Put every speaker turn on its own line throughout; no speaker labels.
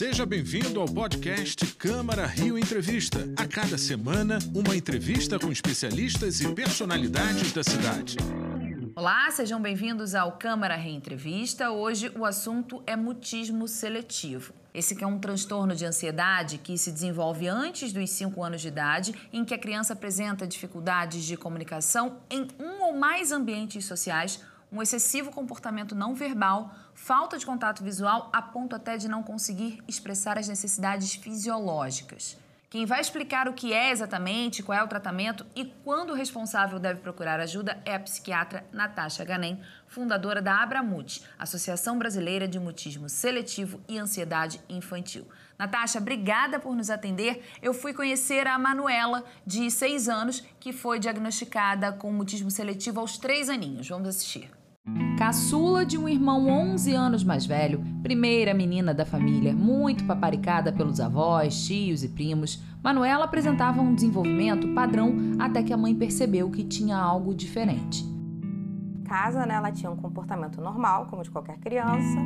Seja bem-vindo ao podcast Câmara Rio Entrevista. A cada semana, uma entrevista com especialistas e personalidades da cidade.
Olá, sejam bem-vindos ao Câmara Reentrevista. Hoje o assunto é mutismo seletivo. Esse que é um transtorno de ansiedade que se desenvolve antes dos 5 anos de idade, em que a criança apresenta dificuldades de comunicação em um ou mais ambientes sociais, um excessivo comportamento não verbal, falta de contato visual a ponto até de não conseguir expressar as necessidades fisiológicas. Quem vai explicar o que é exatamente, qual é o tratamento e quando o responsável deve procurar ajuda é a psiquiatra Natasha Ganem, fundadora da Abramut, Associação Brasileira de Mutismo Seletivo e Ansiedade Infantil. Natasha, obrigada por nos atender. Eu fui conhecer a Manuela, de seis anos, que foi diagnosticada com mutismo seletivo aos três aninhos. Vamos assistir. Caçula de um irmão 11 anos mais velho, primeira menina da família, muito paparicada pelos avós, tios e primos, Manuela apresentava um desenvolvimento padrão até que a mãe percebeu que tinha algo diferente.
Casa, né, ela tinha um comportamento normal, como de qualquer criança.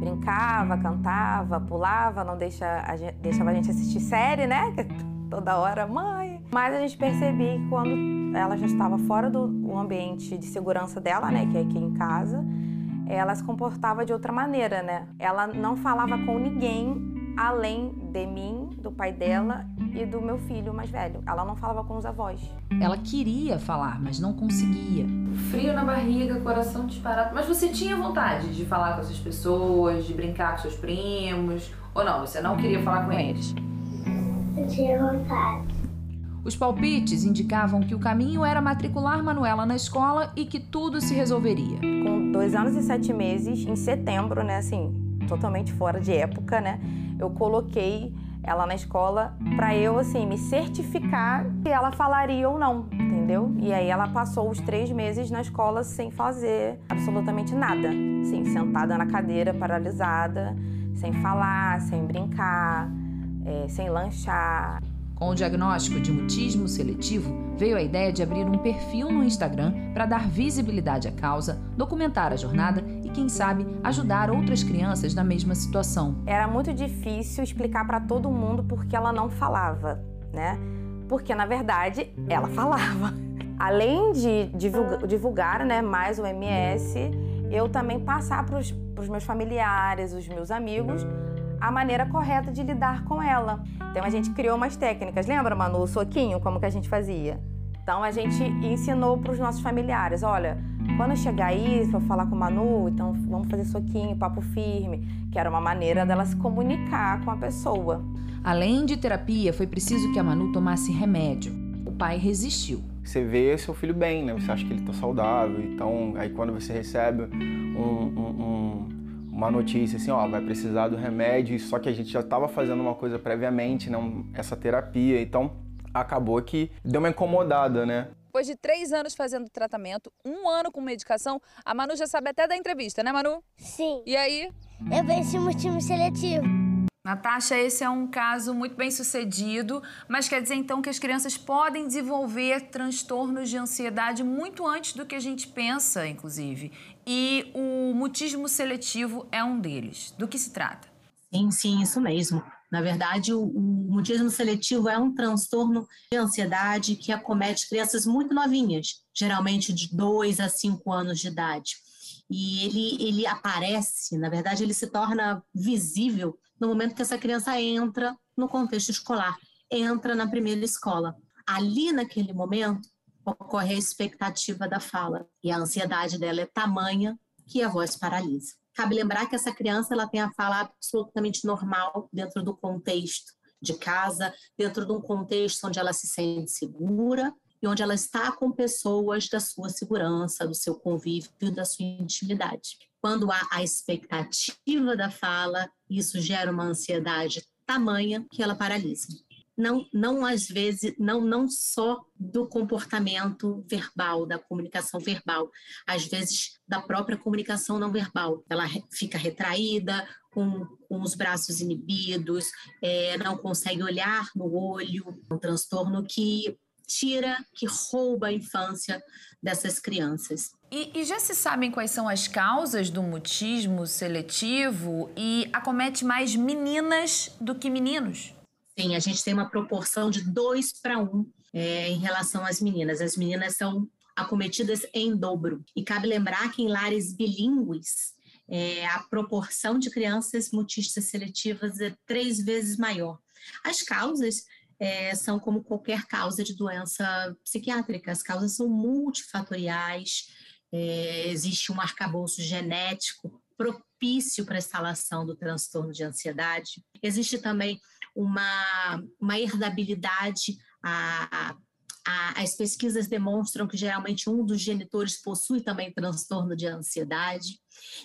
Brincava, cantava, pulava, não deixa a gente, deixava a gente assistir série, né? Toda hora, mãe. Mas a gente percebia que quando ela já estava fora do ambiente de segurança dela, né, que é aqui em casa, ela se comportava de outra maneira, né? Ela não falava com ninguém além de mim, do pai dela e do meu filho mais velho. Ela não falava com os avós.
Ela queria falar, mas não conseguia. Frio na barriga, coração disparado. Mas você tinha vontade de falar com essas pessoas, de brincar com seus primos? Ou não? Você não queria falar com eles?
Eu tinha vontade.
Os palpites indicavam que o caminho era matricular Manuela na escola e que tudo se resolveria.
Com dois anos e sete meses, em setembro, né, assim, totalmente fora de época, né, eu coloquei ela na escola para eu, assim, me certificar se ela falaria ou não, entendeu? E aí ela passou os três meses na escola sem fazer absolutamente nada, assim, sentada na cadeira, paralisada, sem falar, sem brincar, é, sem lanchar.
Com o diagnóstico de mutismo seletivo, veio a ideia de abrir um perfil no Instagram para dar visibilidade à causa, documentar a jornada e, quem sabe, ajudar outras crianças na mesma situação.
Era muito difícil explicar para todo mundo porque ela não falava, né? Porque na verdade ela falava. Além de divulgar, divulgar né, mais o MS, eu também passar para os meus familiares, os meus amigos, a maneira correta de lidar com ela. Então a gente criou umas técnicas, lembra, Manu, o soquinho, como que a gente fazia? Então a gente ensinou para os nossos familiares, olha, quando chegar aí, for falar com o Manu, então vamos fazer soquinho, papo firme, que era uma maneira dela se comunicar com a pessoa.
Além de terapia, foi preciso que a Manu tomasse remédio. O pai resistiu.
Você vê seu filho bem, né? Você acha que ele está saudável. Então, aí quando você recebe um, um, um uma notícia assim, ó, vai precisar do remédio, só que a gente já estava fazendo uma coisa previamente, não essa terapia, então acabou que deu uma incomodada, né?
Depois de três anos fazendo tratamento, um ano com medicação, a Manu já sabe até da entrevista, né, Manu?
Sim.
E aí?
Eu venci o time seletivo.
Natasha, esse é um caso muito bem sucedido, mas quer dizer então que as crianças podem desenvolver transtornos de ansiedade muito antes do que a gente pensa, inclusive. E o mutismo seletivo é um deles. Do que se trata?
Sim, sim, isso mesmo. Na verdade, o, o mutismo seletivo é um transtorno de ansiedade que acomete crianças muito novinhas, geralmente de 2 a 5 anos de idade. E ele, ele aparece, na verdade, ele se torna visível no momento que essa criança entra no contexto escolar, entra na primeira escola. Ali, naquele momento, ocorre a expectativa da fala e a ansiedade dela é tamanha que a voz paralisa. Cabe lembrar que essa criança ela tem a fala absolutamente normal dentro do contexto de casa, dentro de um contexto onde ela se sente segura e onde ela está com pessoas da sua segurança, do seu convívio, da sua intimidade. Quando há a expectativa da fala, isso gera uma ansiedade tamanha que ela paralisa. Não, não às vezes, não, não só do comportamento verbal, da comunicação verbal, às vezes da própria comunicação não verbal. Ela fica retraída, com, com os braços inibidos, é, não consegue olhar no olho, um transtorno que tira, que rouba a infância dessas crianças.
E, e, já se sabem quais são as causas do mutismo seletivo e acomete mais meninas do que meninos?
Sim, a gente tem uma proporção de 2 para 1 é, em relação às meninas. As meninas são acometidas em dobro. E cabe lembrar que em lares bilíngues, é, a proporção de crianças mutistas seletivas é três vezes maior. As causas é, são como qualquer causa de doença psiquiátrica, as causas são multifatoriais, é, existe um arcabouço genético propício para a instalação do transtorno de ansiedade, existe também uma, uma herdabilidade, a, a, as pesquisas demonstram que geralmente um dos genitores possui também transtorno de ansiedade,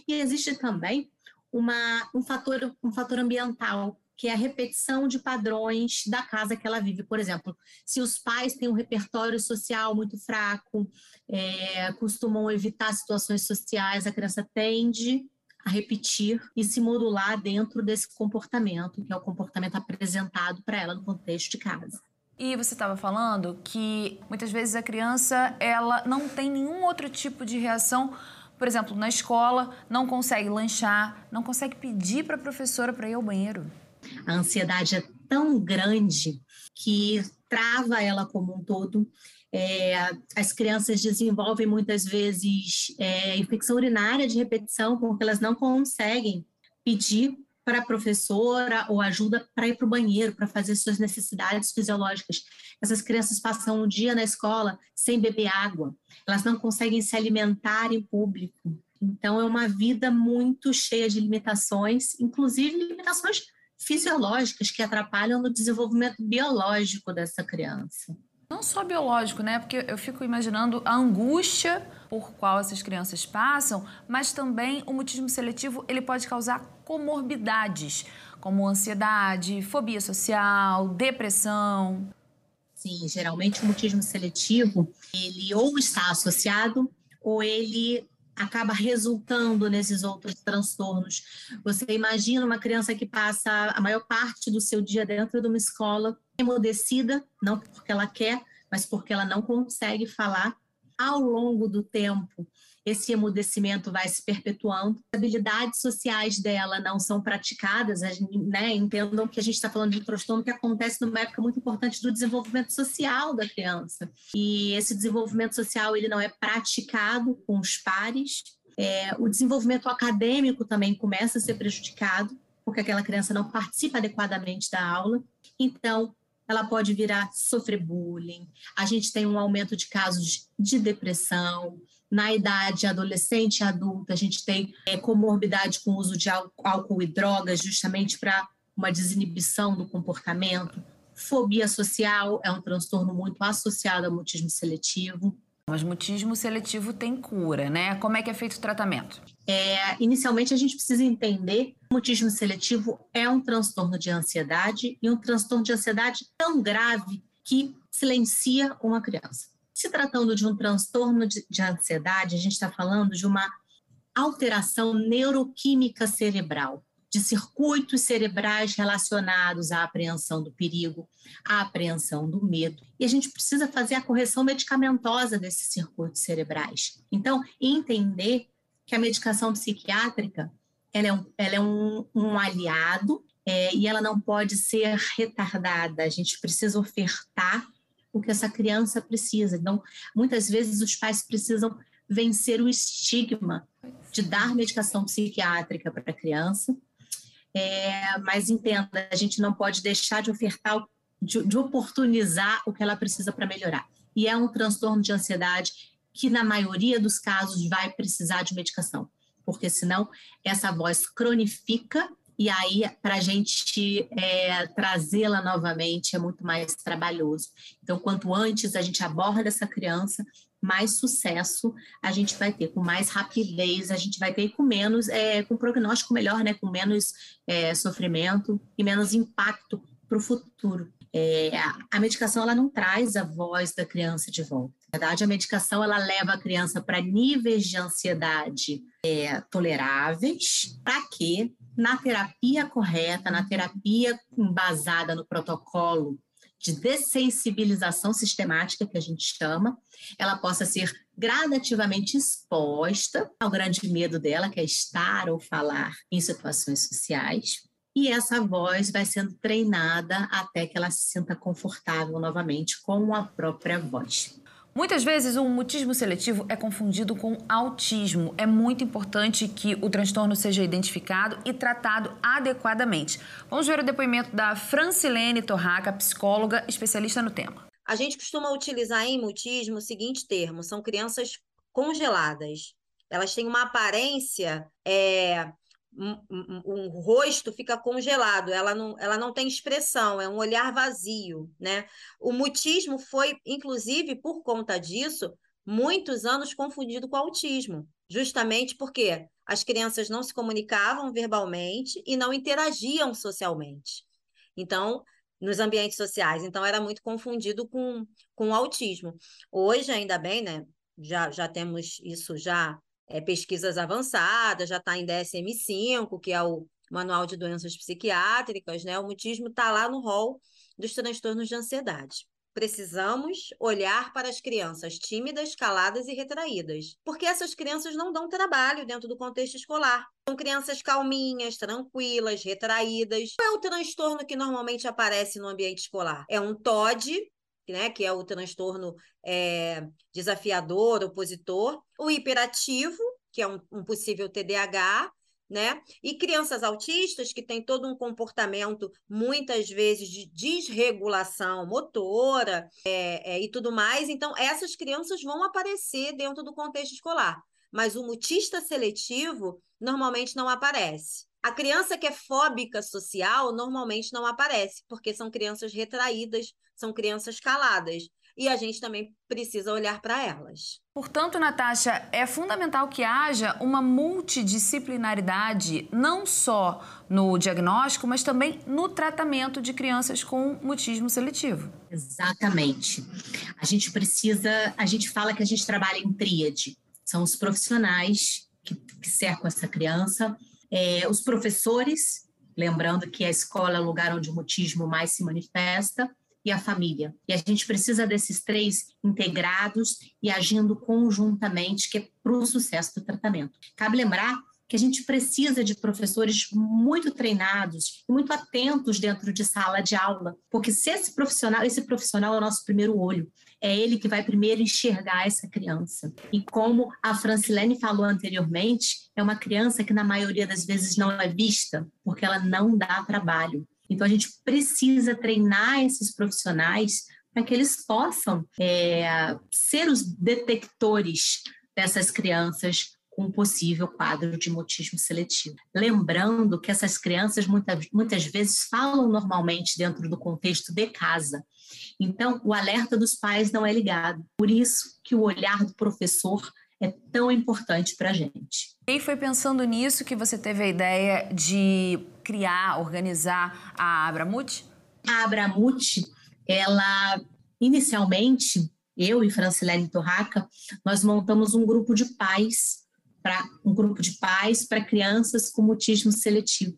e existe também uma, um, fator, um fator ambiental, que é a repetição de padrões da casa que ela vive. Por exemplo, se os pais têm um repertório social muito fraco, é, costumam evitar situações sociais, a criança tende a repetir e se modular dentro desse comportamento, que é o comportamento apresentado para ela no contexto de casa.
E você estava falando que muitas vezes a criança ela não tem nenhum outro tipo de reação por exemplo, na escola, não consegue lanchar, não consegue pedir para a professora para ir ao banheiro.
A ansiedade é tão grande que trava ela como um todo. É, as crianças desenvolvem muitas vezes é, infecção urinária de repetição porque elas não conseguem pedir para a professora ou ajuda para ir para o banheiro, para fazer suas necessidades fisiológicas. Essas crianças passam um dia na escola sem beber água, elas não conseguem se alimentar em público. Então, é uma vida muito cheia de limitações, inclusive limitações fisiológicas que atrapalham no desenvolvimento biológico dessa criança.
Não só biológico, né? Porque eu fico imaginando a angústia por qual essas crianças passam, mas também o mutismo seletivo ele pode causar comorbidades, como ansiedade, fobia social, depressão.
Sim, geralmente o mutismo seletivo, ele ou está associado ou ele acaba resultando nesses outros transtornos. Você imagina uma criança que passa a maior parte do seu dia dentro de uma escola emudecida, não porque ela quer, mas porque ela não consegue falar. Ao longo do tempo, esse emudecimento vai se perpetuando. As habilidades sociais dela não são praticadas, né? entendam que a gente está falando de um transtorno que acontece numa época muito importante do desenvolvimento social da criança. E esse desenvolvimento social ele não é praticado com os pares. É, o desenvolvimento acadêmico também começa a ser prejudicado, porque aquela criança não participa adequadamente da aula. Então, ela pode virar sofrer bullying. A gente tem um aumento de casos de depressão, na idade adolescente e adulta, a gente tem é, comorbidade com o uso de álcool e drogas, justamente para uma desinibição do comportamento. Fobia social é um transtorno muito associado ao mutismo seletivo.
Mas mutismo seletivo tem cura, né? Como é que é feito o tratamento?
É, inicialmente, a gente precisa entender que o mutismo seletivo é um transtorno de ansiedade e um transtorno de ansiedade tão grave que silencia uma criança. Se tratando de um transtorno de, de ansiedade, a gente está falando de uma alteração neuroquímica cerebral, de circuitos cerebrais relacionados à apreensão do perigo, à apreensão do medo. E a gente precisa fazer a correção medicamentosa desses circuitos cerebrais. Então, entender que a medicação psiquiátrica ela é um, ela é um, um aliado é, e ela não pode ser retardada. A gente precisa ofertar o que essa criança precisa. Então, muitas vezes os pais precisam vencer o estigma de dar medicação psiquiátrica para a criança, é, mas entenda, a gente não pode deixar de ofertar, de, de oportunizar o que ela precisa para melhorar. E é um transtorno de ansiedade que, na maioria dos casos, vai precisar de medicação, porque senão essa voz cronifica e aí para a gente é, trazê-la novamente é muito mais trabalhoso. Então, quanto antes a gente aborda essa criança, mais sucesso a gente vai ter, com mais rapidez a gente vai ter, com menos, é, com prognóstico melhor, né, com menos é, sofrimento e menos impacto para o futuro. É, a medicação ela não traz a voz da criança de volta. Na verdade, a medicação ela leva a criança para níveis de ansiedade é, toleráveis, para que na terapia correta, na terapia embasada no protocolo de dessensibilização sistemática, que a gente chama, ela possa ser gradativamente exposta ao grande medo dela, que é estar ou falar em situações sociais. E essa voz vai sendo treinada até que ela se sinta confortável novamente com a própria voz.
Muitas vezes o mutismo seletivo é confundido com autismo. É muito importante que o transtorno seja identificado e tratado adequadamente. Vamos ver o depoimento da Francilene Torraca, psicóloga especialista no tema.
A gente costuma utilizar em mutismo o seguinte termo: são crianças congeladas. Elas têm uma aparência é, um, um, um, rosto fica congelado, ela não, ela não tem expressão, é um olhar vazio, né? O mutismo foi, inclusive, por conta disso, muitos anos confundido com autismo, justamente porque as crianças não se comunicavam verbalmente e não interagiam socialmente. Então, nos ambientes sociais, então era muito confundido com, com autismo. Hoje, ainda bem, né? Já, já temos isso já é, pesquisas avançadas, já está em DSM-5, que é o Manual de Doenças Psiquiátricas, né? O mutismo está lá no rol dos transtornos de ansiedade. Precisamos olhar para as crianças tímidas, caladas e retraídas, porque essas crianças não dão trabalho dentro do contexto escolar. São crianças calminhas, tranquilas, retraídas. Qual é o transtorno que normalmente aparece no ambiente escolar? É um TOD, né, que é o transtorno é, desafiador, opositor, o hiperativo, que é um, um possível TDAH, né? E crianças autistas que têm todo um comportamento, muitas vezes, de desregulação motora é, é, e tudo mais. Então, essas crianças vão aparecer dentro do contexto escolar. Mas o mutista seletivo normalmente não aparece. A criança que é fóbica social normalmente não aparece, porque são crianças retraídas, são crianças caladas. E a gente também precisa olhar para elas.
Portanto, Natasha, é fundamental que haja uma multidisciplinaridade, não só no diagnóstico, mas também no tratamento de crianças com mutismo seletivo.
Exatamente. A gente precisa, a gente fala que a gente trabalha em tríade. São os profissionais que, que cercam essa criança, é, os professores, lembrando que a escola é o lugar onde o mutismo mais se manifesta, e a família. E a gente precisa desses três integrados e agindo conjuntamente, que é para o sucesso do tratamento. Cabe lembrar que a gente precisa de professores muito treinados e muito atentos dentro de sala de aula, porque se esse profissional, esse profissional é o nosso primeiro olho, é ele que vai primeiro enxergar essa criança. E como a Francilene falou anteriormente, é uma criança que na maioria das vezes não é vista, porque ela não dá trabalho. Então a gente precisa treinar esses profissionais para que eles possam é, ser os detectores dessas crianças com possível quadro de mutismo seletivo. Lembrando que essas crianças muitas, muitas vezes falam normalmente dentro do contexto de casa. Então, o alerta dos pais não é ligado. Por isso que o olhar do professor é tão importante para a gente.
E foi pensando nisso que você teve a ideia de criar, organizar a Abramut?
A Abramut, ela inicialmente, eu e Francilene Torraca, nós montamos um grupo de pais para um grupo de pais para crianças com mutismo seletivo.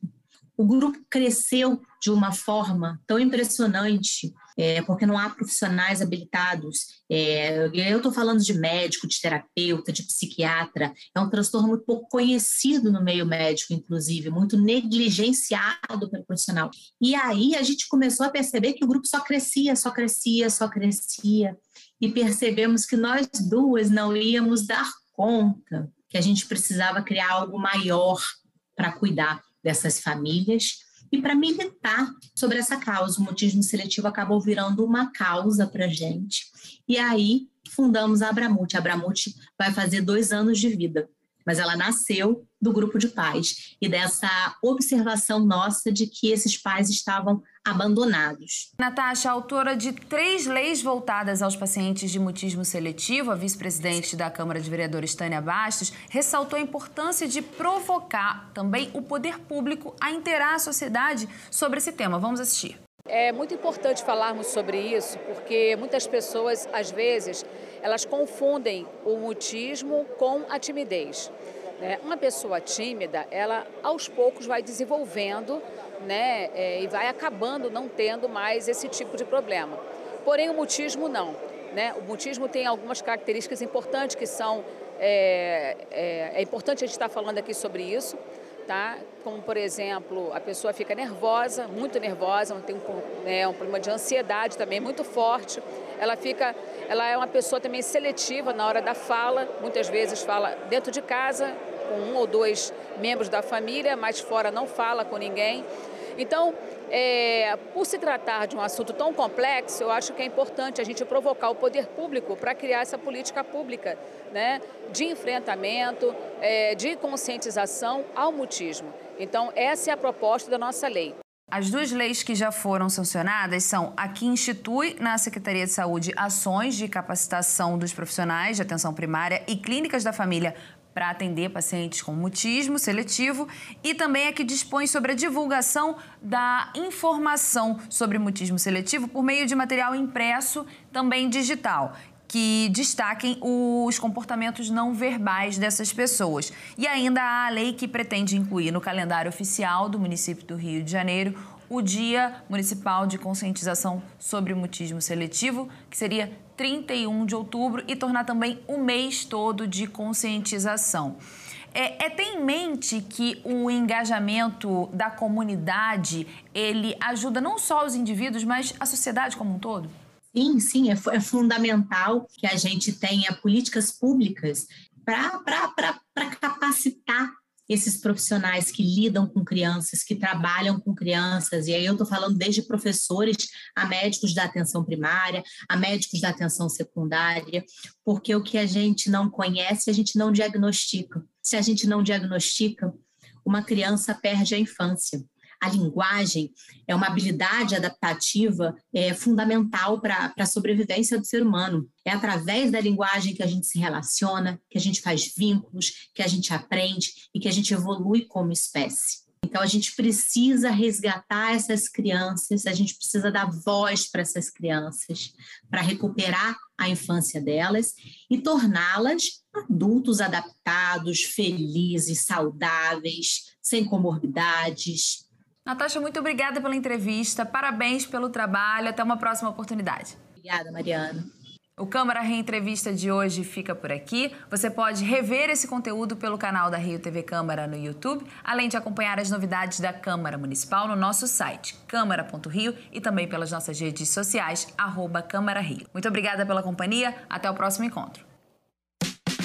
O grupo cresceu de uma forma tão impressionante, é, porque não há profissionais habilitados. É, eu estou falando de médico, de terapeuta, de psiquiatra. É um transtorno muito pouco conhecido no meio médico, inclusive, muito negligenciado pelo profissional. E aí a gente começou a perceber que o grupo só crescia, só crescia, só crescia. E percebemos que nós duas não íamos dar conta que a gente precisava criar algo maior para cuidar dessas famílias e para militar sobre essa causa. O mutismo seletivo acabou virando uma causa para a gente. E aí fundamos a Abramute. A Abramute vai fazer dois anos de vida mas ela nasceu do grupo de pais e dessa observação nossa de que esses pais estavam abandonados.
Natasha, autora de três leis voltadas aos pacientes de mutismo seletivo, a vice-presidente da Câmara de Vereadores, Tânia Bastos, ressaltou a importância de provocar também o poder público a interar a sociedade sobre esse tema. Vamos assistir.
É muito importante falarmos sobre isso, porque muitas pessoas, às vezes, elas confundem o mutismo com a timidez. Né? Uma pessoa tímida, ela aos poucos vai desenvolvendo né, é, e vai acabando não tendo mais esse tipo de problema. Porém, o mutismo não. Né? O mutismo tem algumas características importantes que são. É, é, é importante a gente estar falando aqui sobre isso, tá? Como, por exemplo, a pessoa fica nervosa, muito nervosa, tem um, né, um problema de ansiedade também muito forte. Ela fica, ela é uma pessoa também seletiva na hora da fala, muitas vezes fala dentro de casa, com um ou dois membros da família, mas fora não fala com ninguém. Então, é, por se tratar de um assunto tão complexo, eu acho que é importante a gente provocar o poder público para criar essa política pública né, de enfrentamento, é, de conscientização ao mutismo. Então, essa é a proposta da nossa lei.
As duas leis que já foram sancionadas são a que institui na Secretaria de Saúde ações de capacitação dos profissionais de atenção primária e clínicas da família para atender pacientes com mutismo seletivo e também é que dispõe sobre a divulgação da informação sobre mutismo seletivo por meio de material impresso, também digital que destaquem os comportamentos não verbais dessas pessoas. E ainda há a lei que pretende incluir no calendário oficial do município do Rio de Janeiro o Dia Municipal de Conscientização sobre o Mutismo Seletivo, que seria 31 de outubro, e tornar também o mês todo de conscientização. É, é ter em mente que o engajamento da comunidade ele ajuda não só os indivíduos, mas a sociedade como um todo?
Sim, sim, é, é fundamental que a gente tenha políticas públicas para capacitar esses profissionais que lidam com crianças, que trabalham com crianças, e aí eu estou falando desde professores a médicos da atenção primária, a médicos da atenção secundária, porque o que a gente não conhece, a gente não diagnostica. Se a gente não diagnostica, uma criança perde a infância. A linguagem é uma habilidade adaptativa é, fundamental para a sobrevivência do ser humano. É através da linguagem que a gente se relaciona, que a gente faz vínculos, que a gente aprende e que a gente evolui como espécie. Então, a gente precisa resgatar essas crianças, a gente precisa dar voz para essas crianças, para recuperar a infância delas e torná-las adultos adaptados, felizes, saudáveis, sem comorbidades,
Natasha, muito obrigada pela entrevista, parabéns pelo trabalho, até uma próxima oportunidade.
Obrigada, Mariana.
O Câmara Reentrevista de hoje fica por aqui. Você pode rever esse conteúdo pelo canal da Rio TV Câmara no YouTube, além de acompanhar as novidades da Câmara Municipal no nosso site, câmara.rio e também pelas nossas redes sociais, arroba Câmara Rio. Muito obrigada pela companhia, até o próximo encontro.